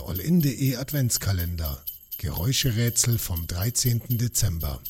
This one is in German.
Der allin.de Adventskalender. Geräuscherätsel vom 13. Dezember.